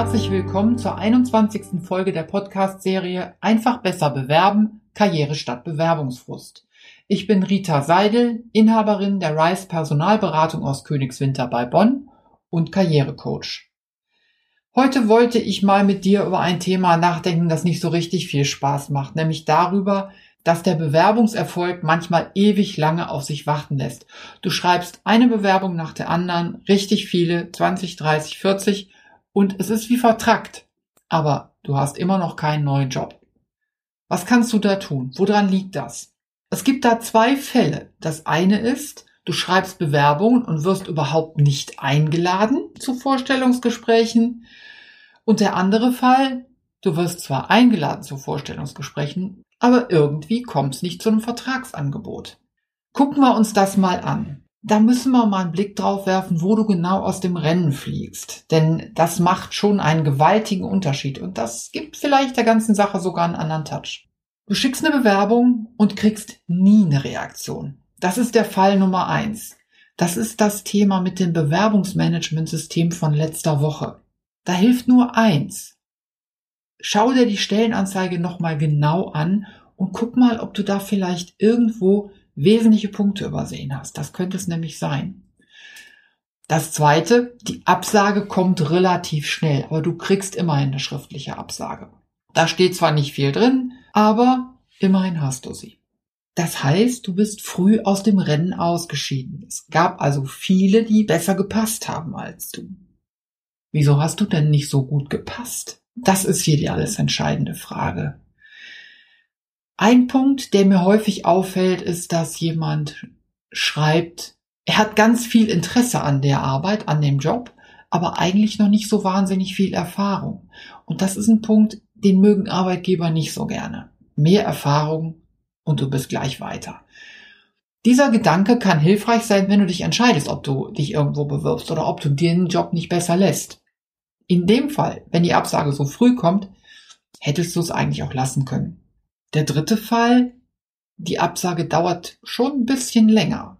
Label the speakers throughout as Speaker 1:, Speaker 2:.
Speaker 1: herzlich willkommen zur 21. Folge der Podcast-Serie Einfach besser bewerben, Karriere statt Bewerbungsfrust. Ich bin Rita Seidel, Inhaberin der Rice Personalberatung aus Königswinter bei Bonn und Karrierecoach. Heute wollte ich mal mit dir über ein Thema nachdenken, das nicht so richtig viel Spaß macht, nämlich darüber, dass der Bewerbungserfolg manchmal ewig lange auf sich warten lässt. Du schreibst eine Bewerbung nach der anderen, richtig viele, 20, 30, 40 und es ist wie vertrackt. Aber du hast immer noch keinen neuen Job. Was kannst du da tun? Woran liegt das? Es gibt da zwei Fälle. Das eine ist, du schreibst Bewerbungen und wirst überhaupt nicht eingeladen zu Vorstellungsgesprächen. Und der andere Fall, du wirst zwar eingeladen zu Vorstellungsgesprächen, aber irgendwie kommt es nicht zu einem Vertragsangebot. Gucken wir uns das mal an. Da müssen wir mal einen Blick drauf werfen, wo du genau aus dem Rennen fliegst. Denn das macht schon einen gewaltigen Unterschied und das gibt vielleicht der ganzen Sache sogar einen anderen Touch. Du schickst eine Bewerbung und kriegst nie eine Reaktion. Das ist der Fall Nummer eins. Das ist das Thema mit dem Bewerbungsmanagementsystem von letzter Woche. Da hilft nur eins. Schau dir die Stellenanzeige nochmal genau an und guck mal, ob du da vielleicht irgendwo wesentliche Punkte übersehen hast. Das könnte es nämlich sein. Das zweite, die Absage kommt relativ schnell, aber du kriegst immerhin eine schriftliche Absage. Da steht zwar nicht viel drin, aber immerhin hast du sie. Das heißt, du bist früh aus dem Rennen ausgeschieden. Es gab also viele, die besser gepasst haben als du. Wieso hast du denn nicht so gut gepasst? Das ist hier die alles entscheidende Frage. Ein Punkt, der mir häufig auffällt, ist, dass jemand schreibt, er hat ganz viel Interesse an der Arbeit, an dem Job, aber eigentlich noch nicht so wahnsinnig viel Erfahrung. Und das ist ein Punkt, den mögen Arbeitgeber nicht so gerne. Mehr Erfahrung und du bist gleich weiter. Dieser Gedanke kann hilfreich sein, wenn du dich entscheidest, ob du dich irgendwo bewirbst oder ob du den Job nicht besser lässt. In dem Fall, wenn die Absage so früh kommt, hättest du es eigentlich auch lassen können. Der dritte Fall, die Absage dauert schon ein bisschen länger.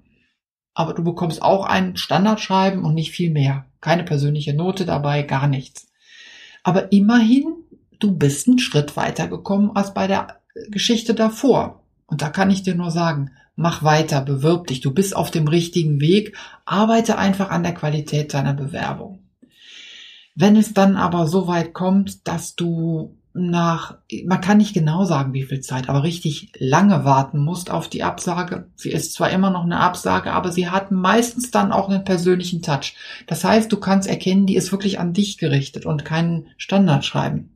Speaker 1: Aber du bekommst auch ein Standardschreiben und nicht viel mehr. Keine persönliche Note dabei, gar nichts. Aber immerhin, du bist einen Schritt weiter gekommen als bei der Geschichte davor. Und da kann ich dir nur sagen, mach weiter, bewirb dich, du bist auf dem richtigen Weg, arbeite einfach an der Qualität deiner Bewerbung. Wenn es dann aber so weit kommt, dass du nach, man kann nicht genau sagen, wie viel Zeit, aber richtig lange warten musst auf die Absage. Sie ist zwar immer noch eine Absage, aber sie hat meistens dann auch einen persönlichen Touch. Das heißt, du kannst erkennen, die ist wirklich an dich gerichtet und keinen Standardschreiben.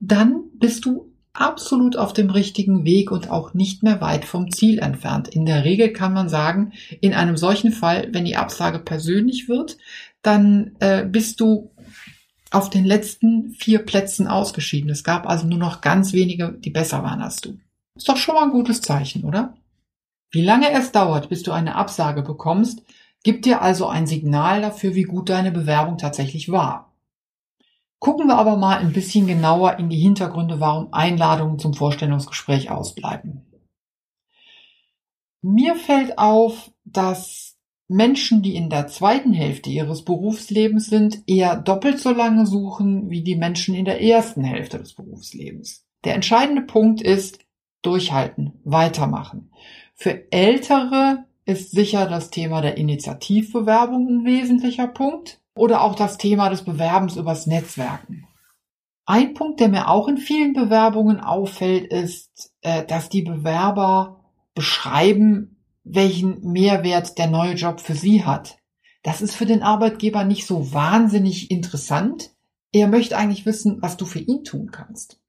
Speaker 1: Dann bist du absolut auf dem richtigen Weg und auch nicht mehr weit vom Ziel entfernt. In der Regel kann man sagen, in einem solchen Fall, wenn die Absage persönlich wird, dann äh, bist du auf den letzten vier Plätzen ausgeschieden. Es gab also nur noch ganz wenige, die besser waren als du. Ist doch schon mal ein gutes Zeichen, oder? Wie lange es dauert, bis du eine Absage bekommst, gibt dir also ein Signal dafür, wie gut deine Bewerbung tatsächlich war. Gucken wir aber mal ein bisschen genauer in die Hintergründe, warum Einladungen zum Vorstellungsgespräch ausbleiben. Mir fällt auf, dass Menschen, die in der zweiten Hälfte ihres Berufslebens sind, eher doppelt so lange suchen wie die Menschen in der ersten Hälfte des Berufslebens. Der entscheidende Punkt ist durchhalten, weitermachen. Für Ältere ist sicher das Thema der Initiativbewerbung ein wesentlicher Punkt oder auch das Thema des Bewerbens übers Netzwerken. Ein Punkt, der mir auch in vielen Bewerbungen auffällt, ist, äh, dass die Bewerber beschreiben, welchen Mehrwert der neue Job für sie hat. Das ist für den Arbeitgeber nicht so wahnsinnig interessant. Er möchte eigentlich wissen, was du für ihn tun kannst.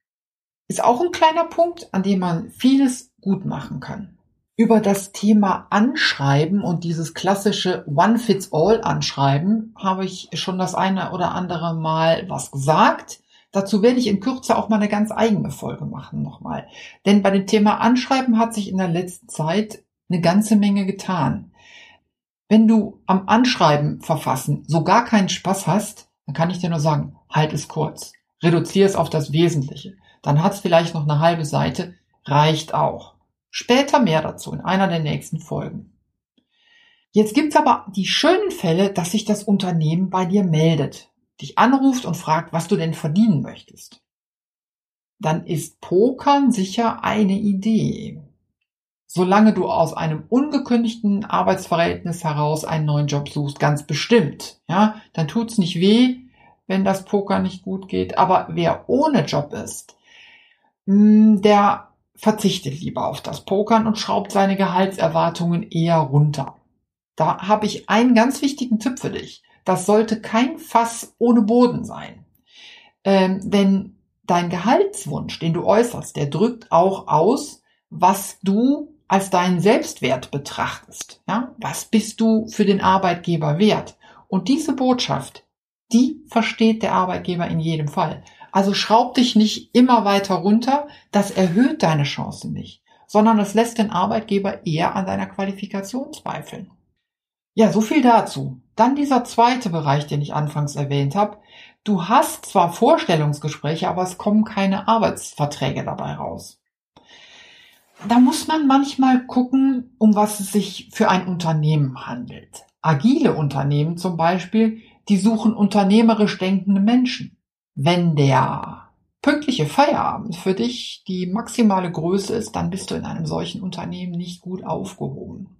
Speaker 1: Ist auch ein kleiner Punkt, an dem man vieles gut machen kann. Über das Thema Anschreiben und dieses klassische One-Fits-All-Anschreiben habe ich schon das eine oder andere Mal was gesagt. Dazu werde ich in Kürze auch mal eine ganz eigene Folge machen nochmal. Denn bei dem Thema Anschreiben hat sich in der letzten Zeit eine ganze Menge getan. Wenn du am Anschreiben verfassen so gar keinen Spaß hast, dann kann ich dir nur sagen, halt es kurz. Reduziere es auf das Wesentliche. Dann hat es vielleicht noch eine halbe Seite, reicht auch. Später mehr dazu in einer der nächsten Folgen. Jetzt gibt's aber die schönen Fälle, dass sich das Unternehmen bei dir meldet. dich anruft und fragt, was du denn verdienen möchtest, dann ist Pokern sicher eine Idee. Solange du aus einem ungekündigten Arbeitsverhältnis heraus einen neuen Job suchst, ganz bestimmt, ja, dann tut's nicht weh, wenn das Poker nicht gut geht. Aber wer ohne Job ist, hm, der verzichtet lieber auf das Pokern und schraubt seine Gehaltserwartungen eher runter. Da habe ich einen ganz wichtigen Tipp für dich. Das sollte kein Fass ohne Boden sein. Ähm, denn dein Gehaltswunsch, den du äußerst, der drückt auch aus, was du als deinen Selbstwert betrachtest. Ja? Was bist du für den Arbeitgeber wert? Und diese Botschaft, die versteht der Arbeitgeber in jedem Fall. Also schraub dich nicht immer weiter runter, das erhöht deine Chance nicht, sondern es lässt den Arbeitgeber eher an deiner Qualifikation zweifeln. Ja, so viel dazu. Dann dieser zweite Bereich, den ich anfangs erwähnt habe. Du hast zwar Vorstellungsgespräche, aber es kommen keine Arbeitsverträge dabei raus. Da muss man manchmal gucken, um was es sich für ein Unternehmen handelt. Agile Unternehmen zum Beispiel, die suchen unternehmerisch denkende Menschen. Wenn der pünktliche Feierabend für dich die maximale Größe ist, dann bist du in einem solchen Unternehmen nicht gut aufgehoben.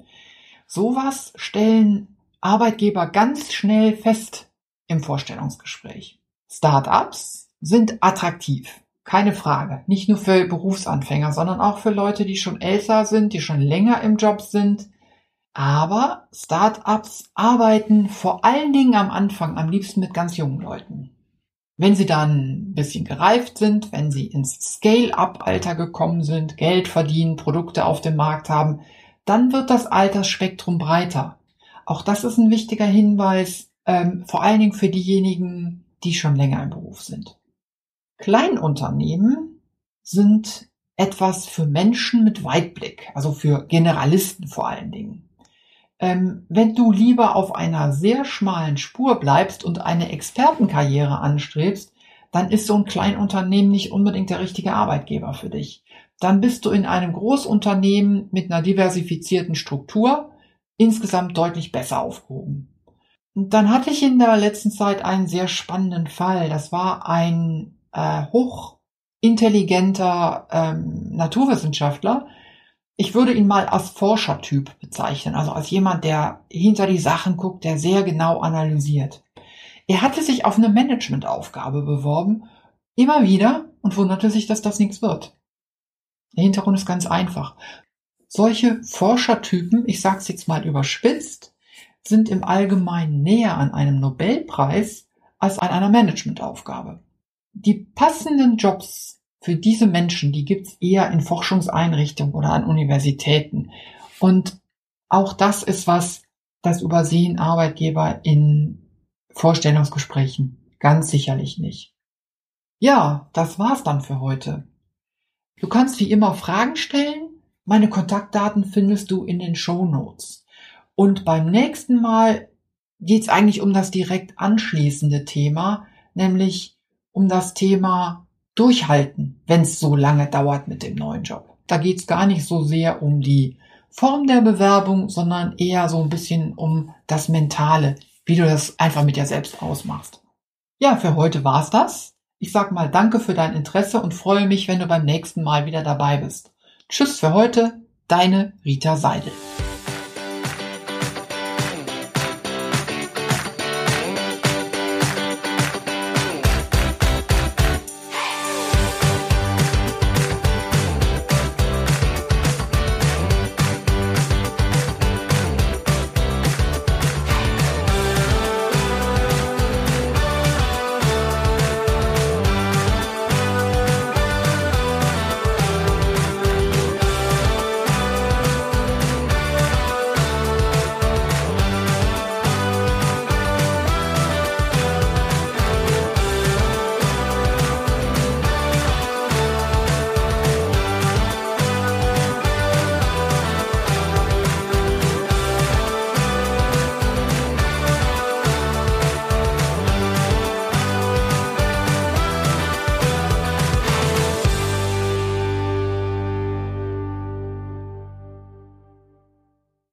Speaker 1: Sowas stellen Arbeitgeber ganz schnell fest im Vorstellungsgespräch. Startups sind attraktiv. Keine Frage. Nicht nur für Berufsanfänger, sondern auch für Leute, die schon älter sind, die schon länger im Job sind, aber Startups arbeiten vor allen Dingen am Anfang am liebsten mit ganz jungen Leuten. Wenn sie dann ein bisschen gereift sind, wenn sie ins Scale-up-Alter gekommen sind, Geld verdienen, Produkte auf dem Markt haben, dann wird das Altersspektrum breiter. Auch das ist ein wichtiger Hinweis, ähm, vor allen Dingen für diejenigen, die schon länger im Beruf sind. Kleinunternehmen sind etwas für Menschen mit Weitblick, also für Generalisten vor allen Dingen. Ähm, wenn du lieber auf einer sehr schmalen Spur bleibst und eine Expertenkarriere anstrebst, dann ist so ein Kleinunternehmen nicht unbedingt der richtige Arbeitgeber für dich. Dann bist du in einem Großunternehmen mit einer diversifizierten Struktur insgesamt deutlich besser aufgehoben. Und dann hatte ich in der letzten Zeit einen sehr spannenden Fall. Das war ein äh, hochintelligenter ähm, Naturwissenschaftler, ich würde ihn mal als Forschertyp bezeichnen, also als jemand, der hinter die Sachen guckt, der sehr genau analysiert. Er hatte sich auf eine Managementaufgabe beworben, immer wieder, und wunderte sich, dass das nichts wird. Der Hintergrund ist ganz einfach. Solche Forschertypen, ich sage es jetzt mal überspitzt, sind im Allgemeinen näher an einem Nobelpreis als an einer Managementaufgabe. Die passenden Jobs für diese Menschen, die gibt's eher in Forschungseinrichtungen oder an Universitäten. Und auch das ist was, das übersehen Arbeitgeber in Vorstellungsgesprächen ganz sicherlich nicht. Ja, das war's dann für heute. Du kannst wie immer Fragen stellen. Meine Kontaktdaten findest du in den Show Notes. Und beim nächsten Mal geht's eigentlich um das direkt anschließende Thema, nämlich um das Thema durchhalten, wenn es so lange dauert mit dem neuen Job. Da geht es gar nicht so sehr um die Form der Bewerbung, sondern eher so ein bisschen um das Mentale, wie du das einfach mit dir selbst ausmachst. Ja, für heute war's das. Ich sag mal danke für dein Interesse und freue mich, wenn du beim nächsten Mal wieder dabei bist. Tschüss für heute, deine Rita Seidel.